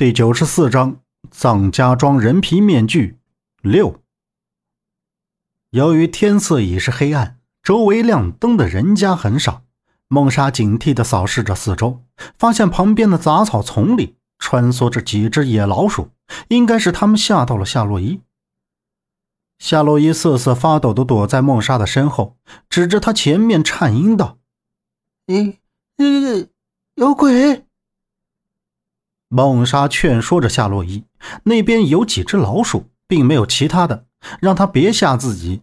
第九十四章藏家庄人皮面具六。由于天色已是黑暗，周围亮灯的人家很少。孟莎警惕地扫视着四周，发现旁边的杂草丛里穿梭着几只野老鼠，应该是他们吓到了夏洛伊。夏洛伊瑟瑟发抖地躲在孟莎的身后，指着他前面颤音道：“咦，咦，有鬼！”孟莎劝说着夏洛伊，那边有几只老鼠，并没有其他的，让他别吓自己。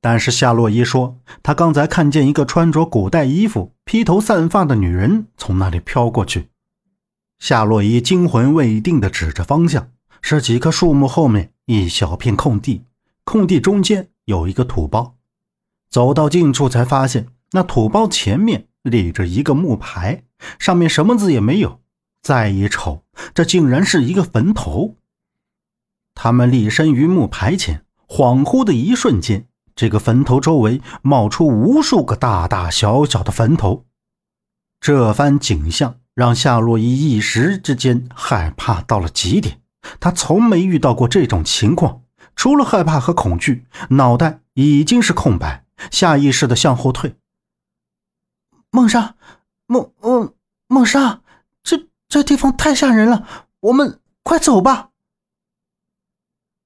但是夏洛伊说，他刚才看见一个穿着古代衣服、披头散发的女人从那里飘过去。夏洛伊惊魂未定地指着方向，是几棵树木后面一小片空地，空地中间有一个土包。走到近处才发现，那土包前面立着一个木牌，上面什么字也没有。再一瞅，这竟然是一个坟头。他们立身于木牌前，恍惚的一瞬间，这个坟头周围冒出无数个大大小小的坟头。这番景象让夏洛伊一时之间害怕到了极点。他从没遇到过这种情况，除了害怕和恐惧，脑袋已经是空白，下意识的向后退。梦莎，梦梦梦莎。这地方太吓人了，我们快走吧。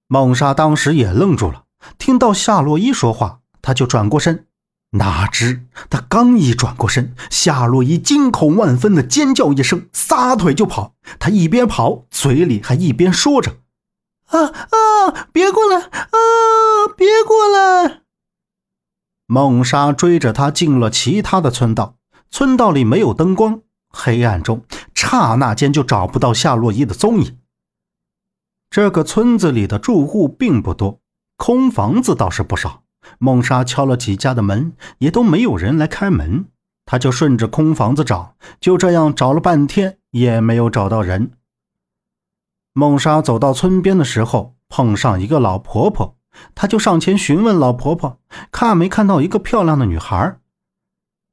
孟莎当时也愣住了，听到夏洛伊说话，她就转过身。哪知他刚一转过身，夏洛伊惊恐万分的尖叫一声，撒腿就跑。他一边跑，嘴里还一边说着：“啊啊，别过来！啊，别过来！”孟莎追着他进了其他的村道，村道里没有灯光。黑暗中，刹那间就找不到夏洛伊的踪影。这个村子里的住户并不多，空房子倒是不少。孟莎敲了几家的门，也都没有人来开门。他就顺着空房子找，就这样找了半天，也没有找到人。孟莎走到村边的时候，碰上一个老婆婆，她就上前询问老婆婆，看没看到一个漂亮的女孩。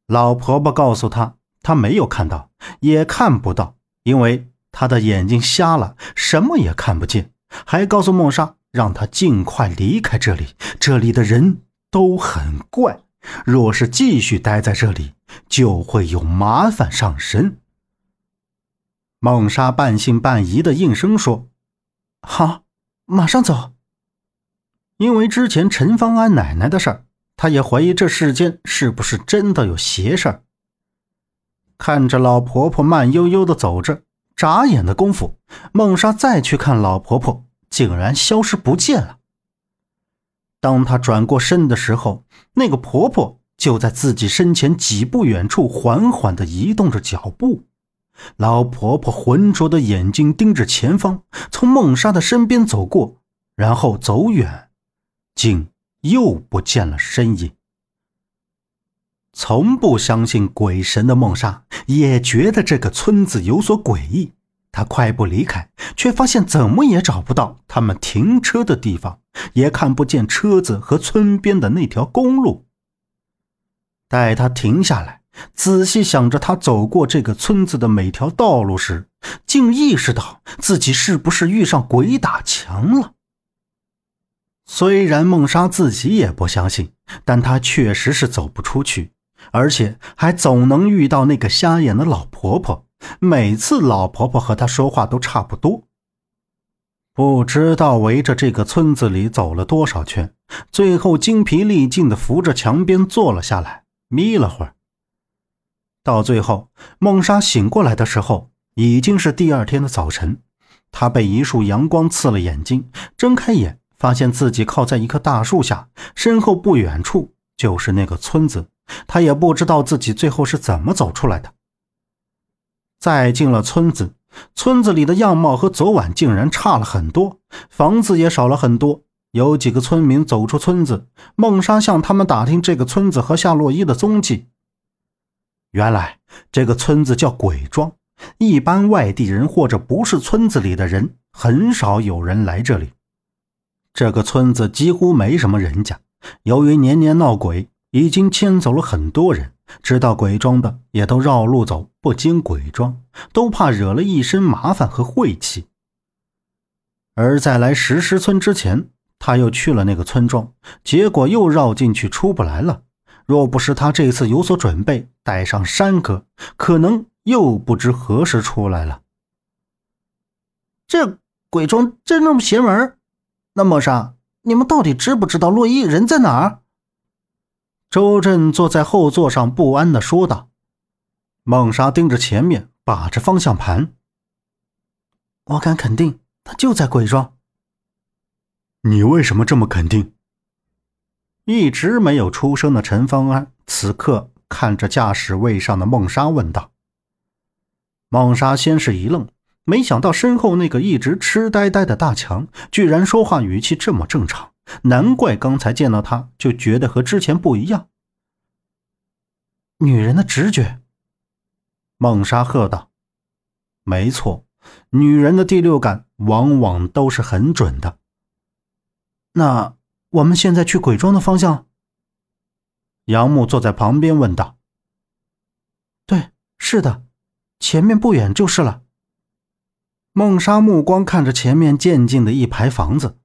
老婆婆告诉她。他没有看到，也看不到，因为他的眼睛瞎了，什么也看不见。还告诉孟莎，让他尽快离开这里，这里的人都很怪，若是继续待在这里，就会有麻烦上身。孟莎半信半疑的应声说：“好，马上走。”因为之前陈方安奶奶的事儿，他也怀疑这世间是不是真的有邪事儿。看着老婆婆慢悠悠的走着，眨眼的功夫，孟莎再去看老婆婆，竟然消失不见了。当她转过身的时候，那个婆婆就在自己身前几步远处，缓缓的移动着脚步。老婆婆浑浊的眼睛盯着前方，从孟莎的身边走过，然后走远，竟又不见了身影。从不相信鬼神的孟莎也觉得这个村子有所诡异。她快步离开，却发现怎么也找不到他们停车的地方，也看不见车子和村边的那条公路。待他停下来，仔细想着他走过这个村子的每条道路时，竟意识到自己是不是遇上鬼打墙了。虽然孟莎自己也不相信，但她确实是走不出去。而且还总能遇到那个瞎眼的老婆婆，每次老婆婆和她说话都差不多。不知道围着这个村子里走了多少圈，最后精疲力尽地扶着墙边坐了下来，眯了会儿。到最后，梦莎醒过来的时候，已经是第二天的早晨。她被一束阳光刺了眼睛，睁开眼，发现自己靠在一棵大树下，身后不远处就是那个村子。他也不知道自己最后是怎么走出来的。再进了村子，村子里的样貌和昨晚竟然差了很多，房子也少了很多。有几个村民走出村子，孟莎向他们打听这个村子和夏洛伊的踪迹。原来这个村子叫鬼庄，一般外地人或者不是村子里的人，很少有人来这里。这个村子几乎没什么人家，由于年年闹鬼。已经牵走了很多人，知道鬼庄的也都绕路走，不进鬼庄，都怕惹了一身麻烦和晦气。而在来石狮村之前，他又去了那个村庄，结果又绕进去出不来了。若不是他这次有所准备，带上山哥，可能又不知何时出来了。这鬼庄真那么邪门？那么啥，你们到底知不知道洛伊人在哪儿？周震坐在后座上，不安的说道。孟莎盯着前面，把着方向盘。我敢肯定，他就在鬼庄。你为什么这么肯定？一直没有出声的陈方安，此刻看着驾驶位上的孟莎问道。孟莎先是一愣，没想到身后那个一直痴呆呆的大强，居然说话语气这么正常，难怪刚才见到他就觉得和之前不一样。女人的直觉，孟莎喝道：“没错，女人的第六感往往都是很准的。”那。我们现在去鬼庄的方向。杨木坐在旁边问道：“对，是的，前面不远就是了。”孟莎目光看着前面渐近的一排房子。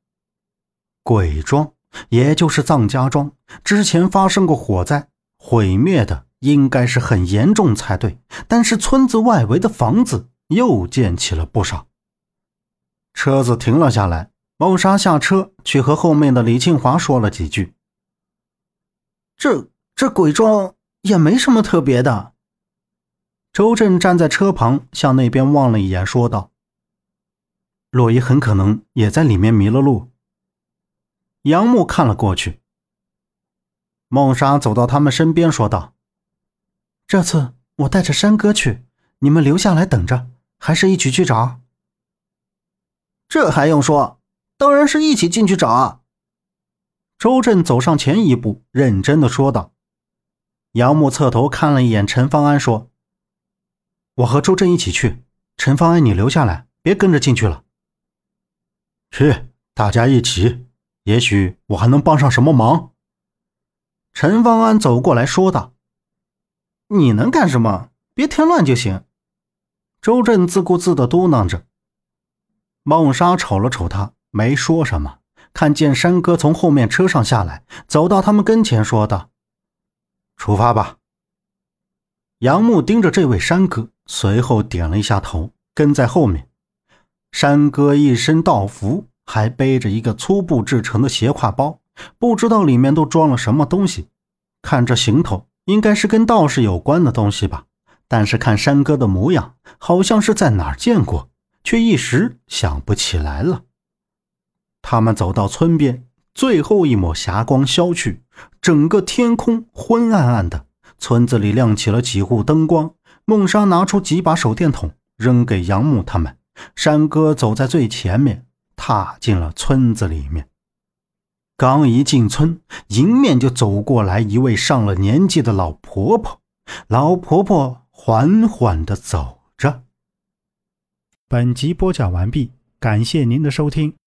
鬼庄，也就是藏家庄，之前发生过火灾，毁灭的应该是很严重才对。但是村子外围的房子又建起了不少。车子停了下来。孟莎下车去和后面的李庆华说了几句。这这鬼庄也没什么特别的。周震站在车旁，向那边望了一眼，说道：“洛伊很可能也在里面迷了路。”杨木看了过去。孟莎走到他们身边，说道：“这次我带着山哥去，你们留下来等着，还是一起去找？”这还用说？当然是一起进去找啊！周震走上前一步，认真的说道。杨木侧头看了一眼陈方安，说：“我和周震一起去，陈方安你留下来，别跟着进去了。”去，大家一起，也许我还能帮上什么忙。陈方安走过来说道：“你能干什么？别添乱就行。”周震自顾自的嘟囔着。孟莎瞅了瞅他。没说什么，看见山哥从后面车上下来，走到他们跟前，说道：“出发吧。”杨木盯着这位山哥，随后点了一下头，跟在后面。山哥一身道服，还背着一个粗布制成的斜挎包，不知道里面都装了什么东西。看这行头，应该是跟道士有关的东西吧？但是看山哥的模样，好像是在哪儿见过，却一时想不起来了。他们走到村边，最后一抹霞光消去，整个天空昏暗暗的。村子里亮起了几户灯光。孟莎拿出几把手电筒，扔给杨木他们。山哥走在最前面，踏进了村子里面。刚一进村，迎面就走过来一位上了年纪的老婆婆。老婆婆缓缓的走着。本集播讲完毕，感谢您的收听。